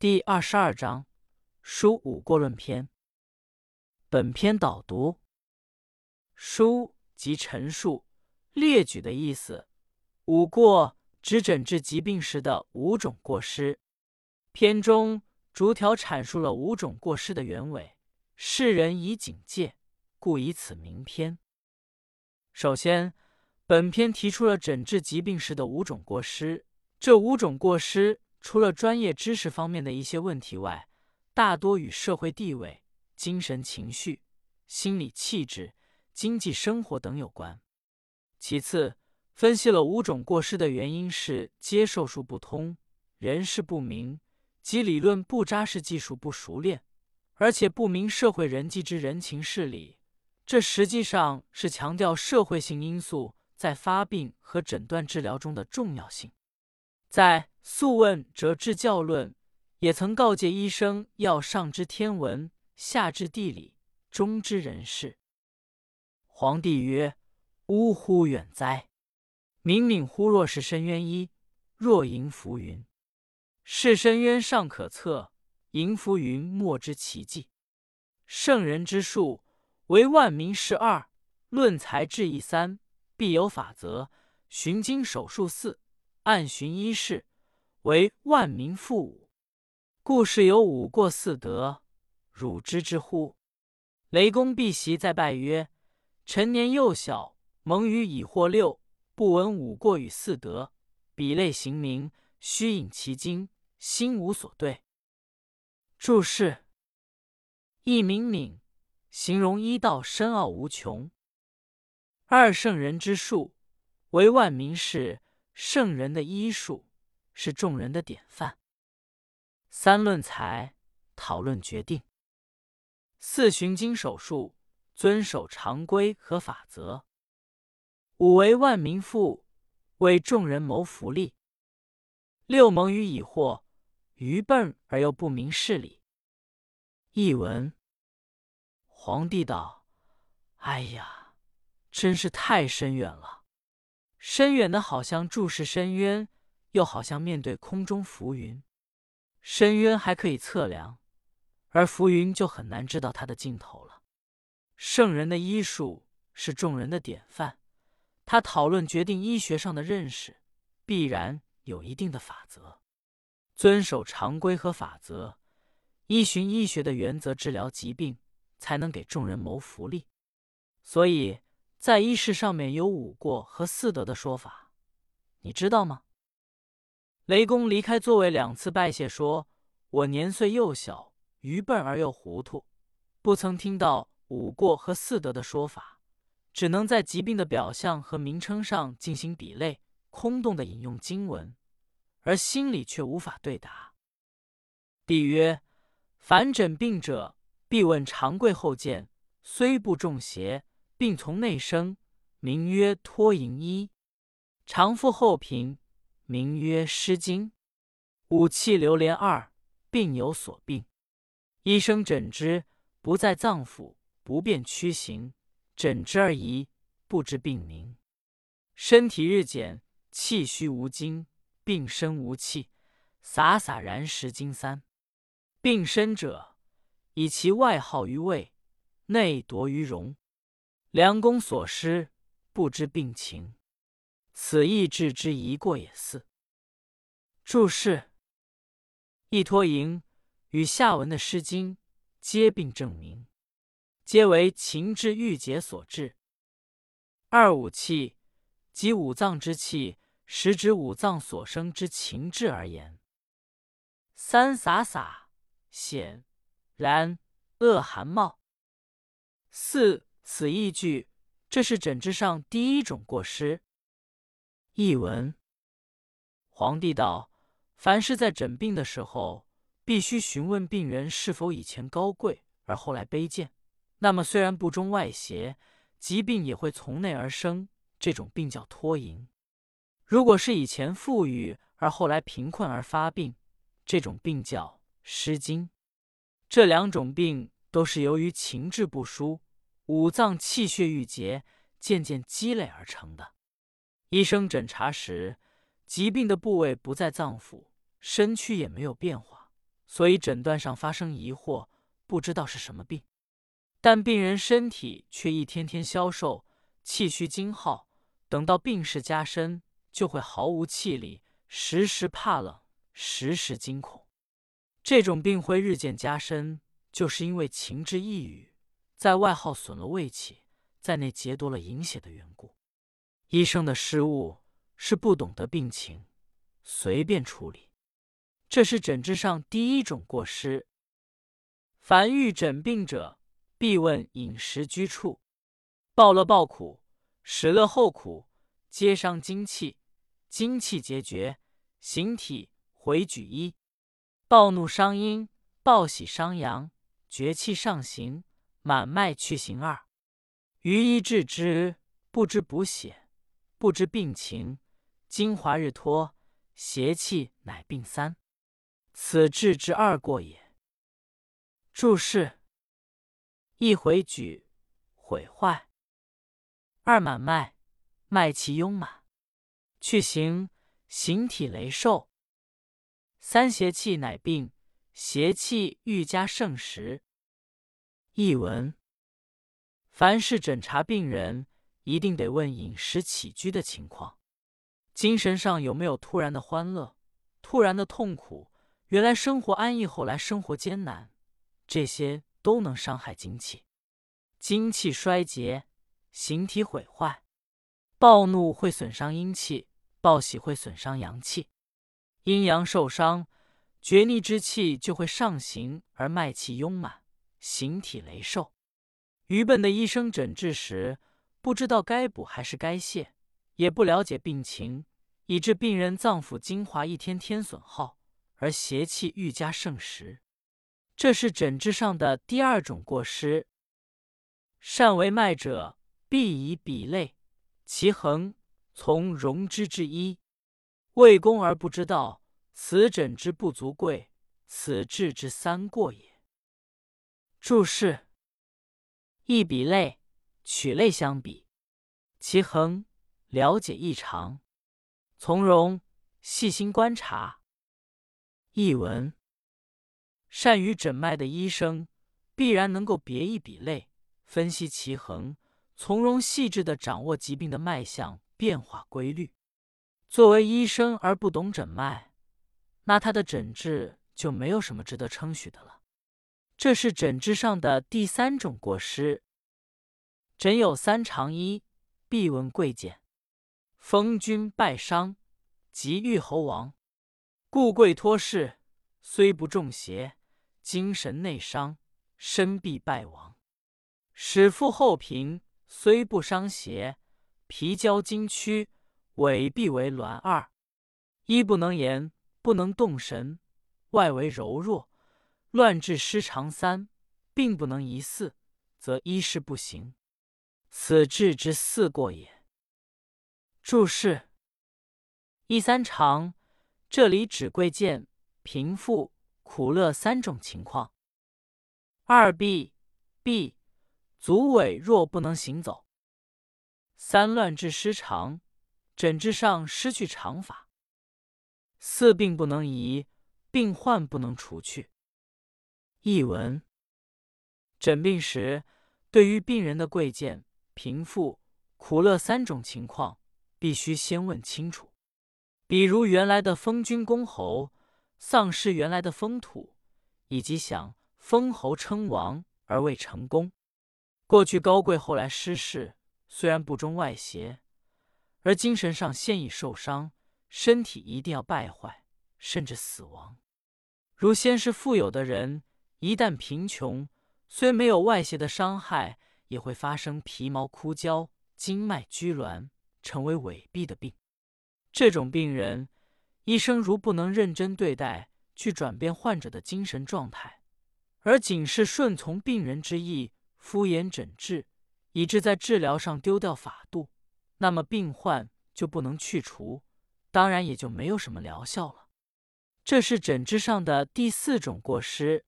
第二十二章，书五过论篇。本篇导读：书即陈述、列举的意思。五过指诊治疾病时的五种过失。篇中逐条阐述了五种过失的原委，世人以警戒，故以此名篇。首先，本篇提出了诊治疾病时的五种过失。这五种过失。除了专业知识方面的一些问题外，大多与社会地位、精神情绪、心理气质、经济生活等有关。其次，分析了五种过失的原因是接受术不通、人事不明及理论不扎实、技术不熟练，而且不明社会人际之人情事理。这实际上是强调社会性因素在发病和诊断治疗中的重要性。在《素问·哲治教论》也曾告诫医生要上知天文，下知地理，中知人事。皇帝曰：“呜呼，远哉！冥冥乎若是深渊一，若迎浮云。是深渊尚可测，迎浮云莫知其迹。圣人之术，为万民事二，论才智义三，必有法则。寻经手术四。”按循一事，为万民父五，故事有五过四德，汝知之乎？雷公避席再拜曰：“臣年幼小，蒙于已惑六，不闻五过与四德，比类行名，虚引其经，心无所对。”注释：一明敏，形容医道深奥无穷；二圣人之术，为万民事。圣人的医术是众人的典范。三论才，讨论决定。四寻经手术，遵守常规和法则。五为万民富，为众人谋福利。六蒙于已惑，愚笨而又不明事理。译文：皇帝道：“哎呀，真是太深远了。”深远的，好像注视深渊，又好像面对空中浮云。深渊还可以测量，而浮云就很难知道它的尽头了。圣人的医术是众人的典范，他讨论决定医学上的认识，必然有一定的法则，遵守常规和法则，依循医学的原则治疗疾病，才能给众人谋福利。所以。在医事上面有五过和四德的说法，你知道吗？雷公离开座位两次拜谢，说：“我年岁幼小，愚笨而又糊涂，不曾听到五过和四德的说法，只能在疾病的表象和名称上进行比类，空洞的引用经文，而心里却无法对答。”帝曰：“凡诊病者，必问常贵后见，虽不中邪。”病从内生，名曰脱淫衣；常复后平，名曰诗经。五气流连二，病有所病。医生诊之，不在脏腑，不便屈行，诊之而已，不知病名。身体日减，气虚无精，病身无气，洒洒然失经三。病身者，以其外耗于胃，内夺于荣。良公所失，不知病情，此亦治之一过也。四注释：一托营与下文的《诗经》皆并证明，皆为情志郁结所致。二五气即五脏之气，实指五脏所生之情志而言。三洒洒显然恶寒冒。四。此意句，这是诊治上第一种过失。译文：皇帝道：凡是在诊病的时候，必须询问病人是否以前高贵而后来卑贱。那么，虽然不中外邪，疾病也会从内而生。这种病叫脱淫。如果是以前富裕而后来贫困而发病，这种病叫失精。这两种病都是由于情志不舒。五脏气血郁结，渐渐积累而成的。医生诊查时，疾病的部位不在脏腑，身躯也没有变化，所以诊断上发生疑惑，不知道是什么病。但病人身体却一天天消瘦，气虚惊耗，等到病势加深，就会毫无气力，时时怕冷，时时惊恐。这种病会日渐加深，就是因为情志抑郁，在外耗损了胃气，在内劫夺了营血的缘故。医生的失误是不懂得病情，随便处理，这是诊治上第一种过失。凡欲诊病者，必问饮食居处。暴乐暴苦，食乐后苦，皆伤精气，精气皆绝，形体回举一。暴怒伤阴，暴喜伤阳，绝气上行，满脉去行二。余医治之，不知补血，不知病情，精华日脱，邪气乃病三。此治之二过也。注释：一回举，毁坏；二满脉，脉气壅满；去行，形体羸瘦。三邪气乃病，邪气愈加盛时。译文：凡是诊查病人，一定得问饮食起居的情况，精神上有没有突然的欢乐、突然的痛苦。原来生活安逸，后来生活艰难，这些都能伤害精气，精气衰竭，形体毁坏。暴怒会损伤阴气，暴喜会损伤阳气。阴阳受伤，厥逆之气就会上行，而脉气壅满，形体羸瘦。愚笨的医生诊治时，不知道该补还是该泻，也不了解病情，以致病人脏腑精华一天天损耗，而邪气愈加盛时。这是诊治上的第二种过失。善为脉者，必以比类，其恒，从容之至一。为公而不知道，此诊之不足贵，此治之三过也。注释：一比类，取类相比；其衡，了解异常；从容，细心观察。译文：善于诊脉的医生，必然能够别一比类，分析其衡，从容细致的掌握疾病的脉象变化规律。作为医生而不懂诊脉，那他的诊治就没有什么值得称许的了。这是诊治上的第三种过失。诊有三长一，必闻贵贱。封君败伤，即欲侯王，故贵托事，虽不中邪，精神内伤，身必败亡。使腹后平，虽不伤邪，皮焦筋屈。尾必为挛二，一不能言，不能动神；外为柔弱，乱治失常三，并不能一四，则一事不行。此治之四过也。注释：一三常，这里指贵贱、贫富、苦乐三种情况。二必必，足尾弱不能行走。三乱治失常。诊治上失去常法，四病不能移，病患不能除去。译文：诊病时，对于病人的贵贱、贫富、苦乐三种情况，必须先问清楚。比如原来的封君公侯丧失原来的封土，以及想封侯称王而未成功。过去高贵，后来失势，虽然不中外邪。而精神上先已受伤，身体一定要败坏，甚至死亡。如先是富有的人，一旦贫穷，虽没有外邪的伤害，也会发生皮毛枯焦、经脉拘挛，成为痿痹的病。这种病人，医生如不能认真对待，去转变患者的精神状态，而仅是顺从病人之意，敷衍诊治，以致在治疗上丢掉法度。那么病患就不能去除，当然也就没有什么疗效了。这是诊治上的第四种过失。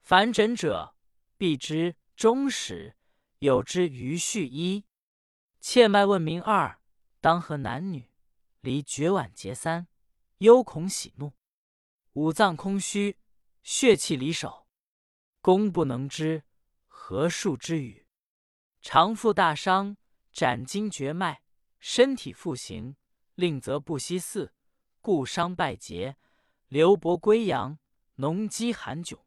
凡诊者，必知终始，有之余序一，切脉问名二，当和男女，离绝晚节三，忧恐喜怒，五脏空虚，血气离手，功不能知，何数之语？常负大伤，斩筋绝脉，身体复行，令则不息嗣，故伤败节，流薄归阳，脓积寒窘。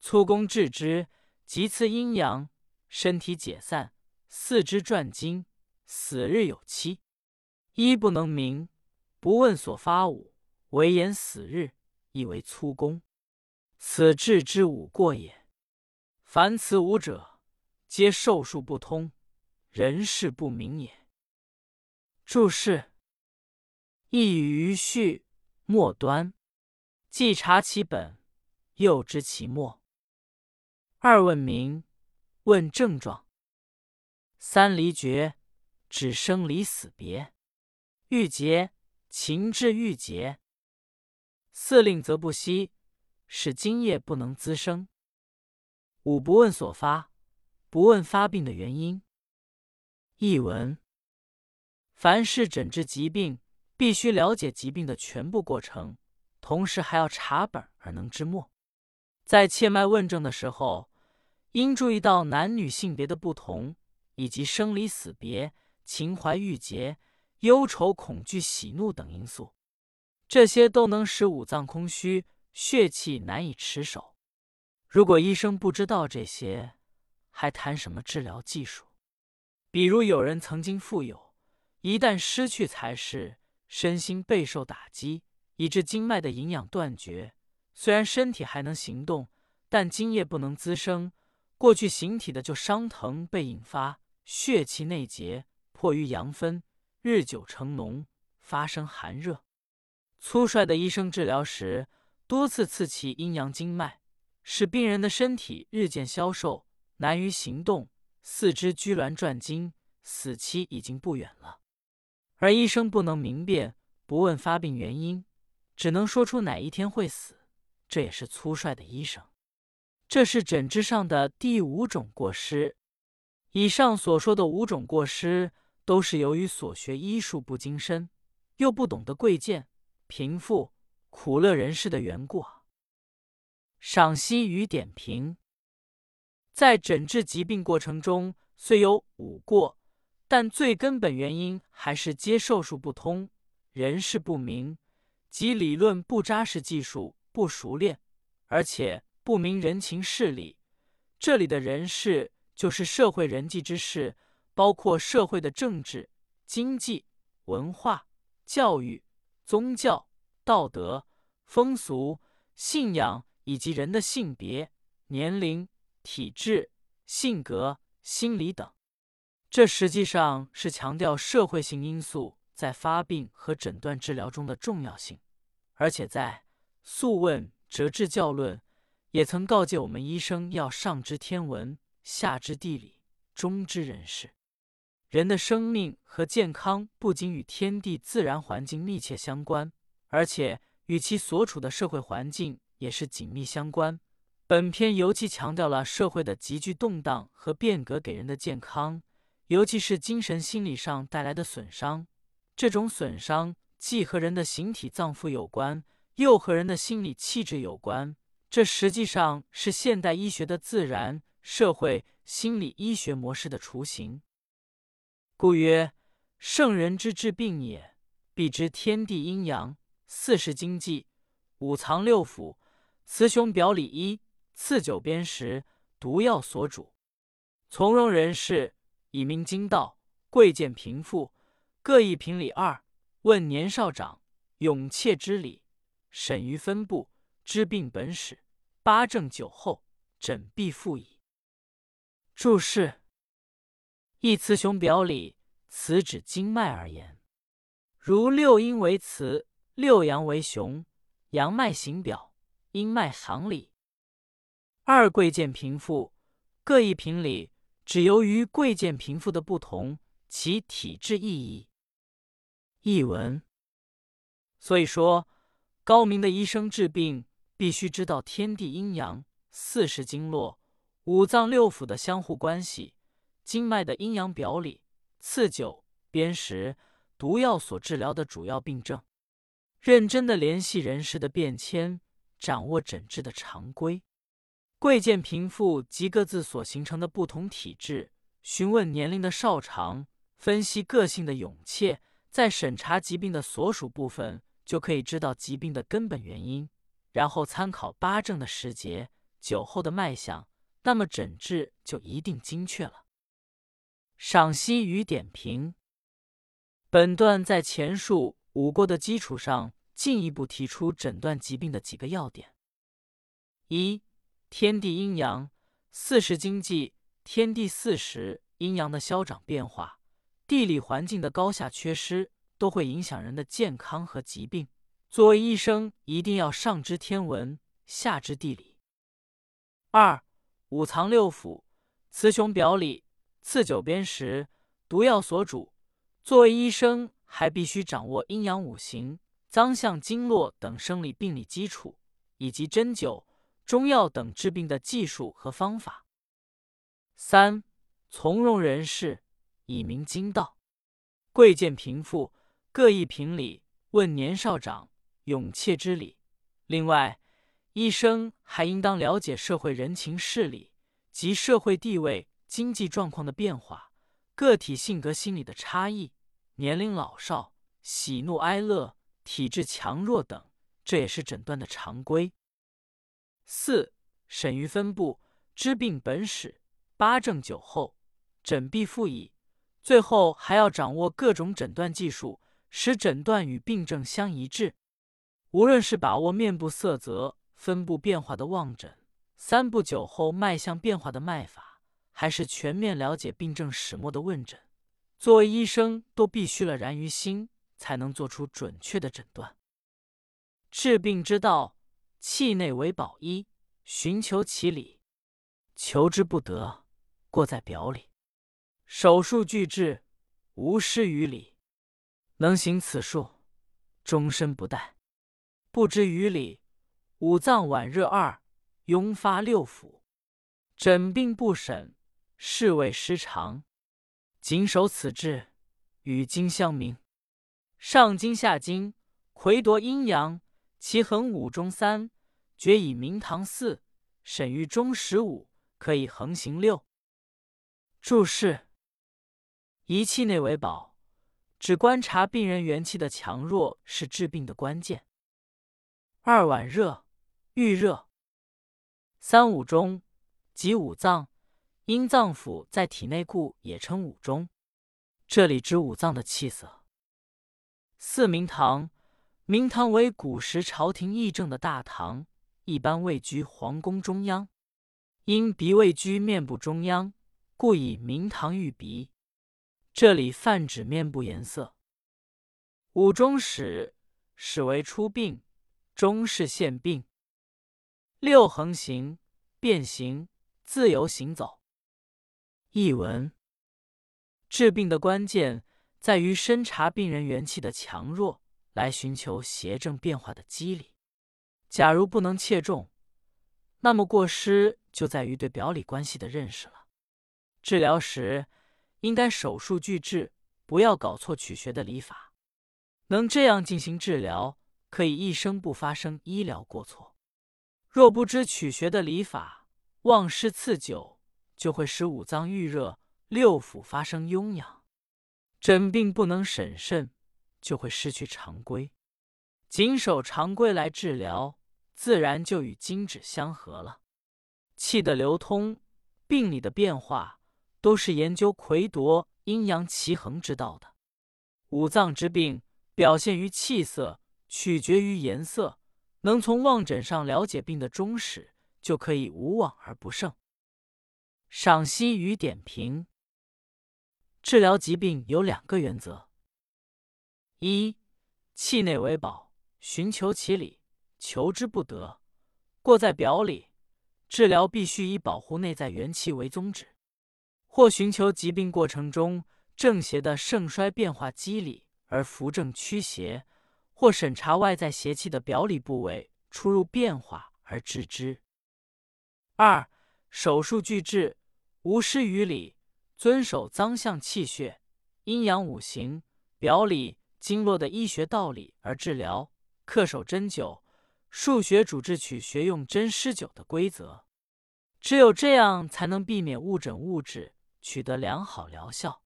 粗功治之，及次阴阳，身体解散，四肢转筋，死日有期。一不能明，不问所发五，唯言死日，亦为粗功。此至之五过也。凡此五者，皆寿数不通，人事不明也。注释：一语于序末端，既察其本，又知其末。二问名，问症状。三离绝，指生离死别。郁结，情志郁结。四令则不息，使精液不能滋生。五不问所发，不问发病的原因。译文：凡是诊治疾病，必须了解疾病的全部过程，同时还要查本而能知末。在切脉问症的时候，应注意到男女性别的不同，以及生离死别、情怀郁结。忧愁、恐惧、喜怒等因素，这些都能使五脏空虚，血气难以持守。如果医生不知道这些，还谈什么治疗技术？比如有人曾经富有，一旦失去财势，身心备受打击，以致经脉的营养断绝。虽然身体还能行动，但精液不能滋生，过去形体的就伤疼，被引发血气内结，迫于阳分。日久成脓，发生寒热。粗率的医生治疗时，多次刺其阴阳经脉，使病人的身体日渐消瘦，难于行动，四肢拘挛转筋，死期已经不远了。而医生不能明辨，不问发病原因，只能说出哪一天会死，这也是粗率的医生。这是诊治上的第五种过失。以上所说的五种过失。都是由于所学医术不精深，又不懂得贵贱、贫富、苦乐人士的缘故。赏析与点评：在诊治疾病过程中，虽有五过，但最根本原因还是接受术不通、人事不明，即理论不扎实、技术不熟练，而且不明人情事理。这里的人事，就是社会人际之事。包括社会的政治、经济、文化、教育、宗教、道德、风俗、信仰，以及人的性别、年龄、体质、性格、心理等。这实际上是强调社会性因素在发病和诊断治疗中的重要性。而且在《素问·哲治教论》也曾告诫我们：医生要上知天文，下知地理，中知人事。人的生命和健康不仅与天地自然环境密切相关，而且与其所处的社会环境也是紧密相关。本篇尤其强调了社会的急剧动荡和变革给人的健康，尤其是精神心理上带来的损伤。这种损伤既和人的形体脏腑有关，又和人的心理气质有关。这实际上是现代医学的自然、社会、心理医学模式的雏形。故曰：圣人之治病也，必知天地阴阳、四时经济、五脏六腑、雌雄表里一、次九边十、毒药所主。从容人士以明经道，贵贱贫富各一评理二。问年少长，勇怯之理，审于分部，知病本始。八正九后，诊必复矣。注释。一雌雄表里，此指经脉而言。如六阴为雌，六阳为雄，阳脉行表，阴脉行里。二贵贱贫富各一平里，只由于贵贱贫富的不同，其体质意义。译文。所以说，高明的医生治病必须知道天地阴阳、四时经络、五脏六腑的相互关系。经脉的阴阳表里、刺九、砭石、毒药所治疗的主要病症，认真的联系人事的变迁，掌握诊治的常规。贵贱贫富及各自所形成的不同体质，询问年龄的少长，分析个性的勇怯，在审查疾病的所属部分，就可以知道疾病的根本原因。然后参考八正的时节、酒后的脉象，那么诊治就一定精确了。赏析与点评：本段在前述五过的基础上，进一步提出诊断疾病的几个要点：一。天地阴阳，四时经济。天地四时，阴阳的消长变化，地理环境的高下缺失，都会影响人的健康和疾病。作为医生，一定要上知天文，下知地理。二五脏六腑，雌雄表里，次九边时，毒药所主。作为医生，还必须掌握阴阳五行、脏象经络等生理病理基础，以及针灸。中药等治病的技术和方法。三、从容人士，以明经道。贵贱贫富各异评理，问年少长，勇怯之理。另外，医生还应当了解社会人情事理及社会地位、经济状况的变化，个体性格心理的差异，年龄老少、喜怒哀乐、体质强弱等，这也是诊断的常规。四审于分部，知病本始，八正九候，诊必复矣。最后还要掌握各种诊断技术，使诊断与病症相一致。无论是把握面部色泽、分布变化的望诊，三步九后脉象变化的脉法，还是全面了解病症始末的问诊，作为医生都必须了然于心，才能做出准确的诊断。治病之道。气内为宝衣，寻求其理，求之不得，过在表里。手术俱治，无失于理。能行此术，终身不殆。不知于理，五脏脘热二，壅发六腑。诊病不审，是谓失常。谨守此志，与经相明。上经下经，魁夺阴阳。其衡五中三，决以明堂四，审于中十五，可以横行六。注释：以气内为宝，只观察病人元气的强弱是治病的关键。二脘热，预热。三五中，即五脏，阴脏腑在体内，故也称五中。这里指五脏的气色。四明堂。明堂为古时朝廷议政的大堂，一般位居皇宫中央。因鼻位居面部中央，故以明堂喻鼻。这里泛指面部颜色。五中始，始为出病，中是现病。六横行，变形，自由行走。译文：治病的关键在于深察病人元气的强弱。来寻求邪正变化的机理。假如不能切中，那么过失就在于对表里关系的认识了。治疗时应该手术俱治，不要搞错取穴的理法。能这样进行治疗，可以一生不发生医疗过错。若不知取穴的理法，忘失次久，就会使五脏郁热，六腑发生痈痒，诊病不能审慎。就会失去常规，谨守常规来治疗，自然就与精旨相合了。气的流通、病理的变化，都是研究魁夺阴阳齐衡之道的。五脏之病表现于气色，取决于颜色。能从望诊上了解病的终始，就可以无往而不胜。赏析与点评：治疗疾病有两个原则。一气内为宝，寻求其理，求之不得，过在表里。治疗必须以保护内在元气为宗旨，或寻求疾病过程中正邪的盛衰变化机理而扶正驱邪，或审查外在邪气的表里部位出入变化而治之。二手术俱治，无失于理，遵守脏象气血、阴阳五行、表里。经络的医学道理而治疗，恪守针灸，数学主治取穴用针施灸的规则。只有这样，才能避免误诊误治，取得良好疗效。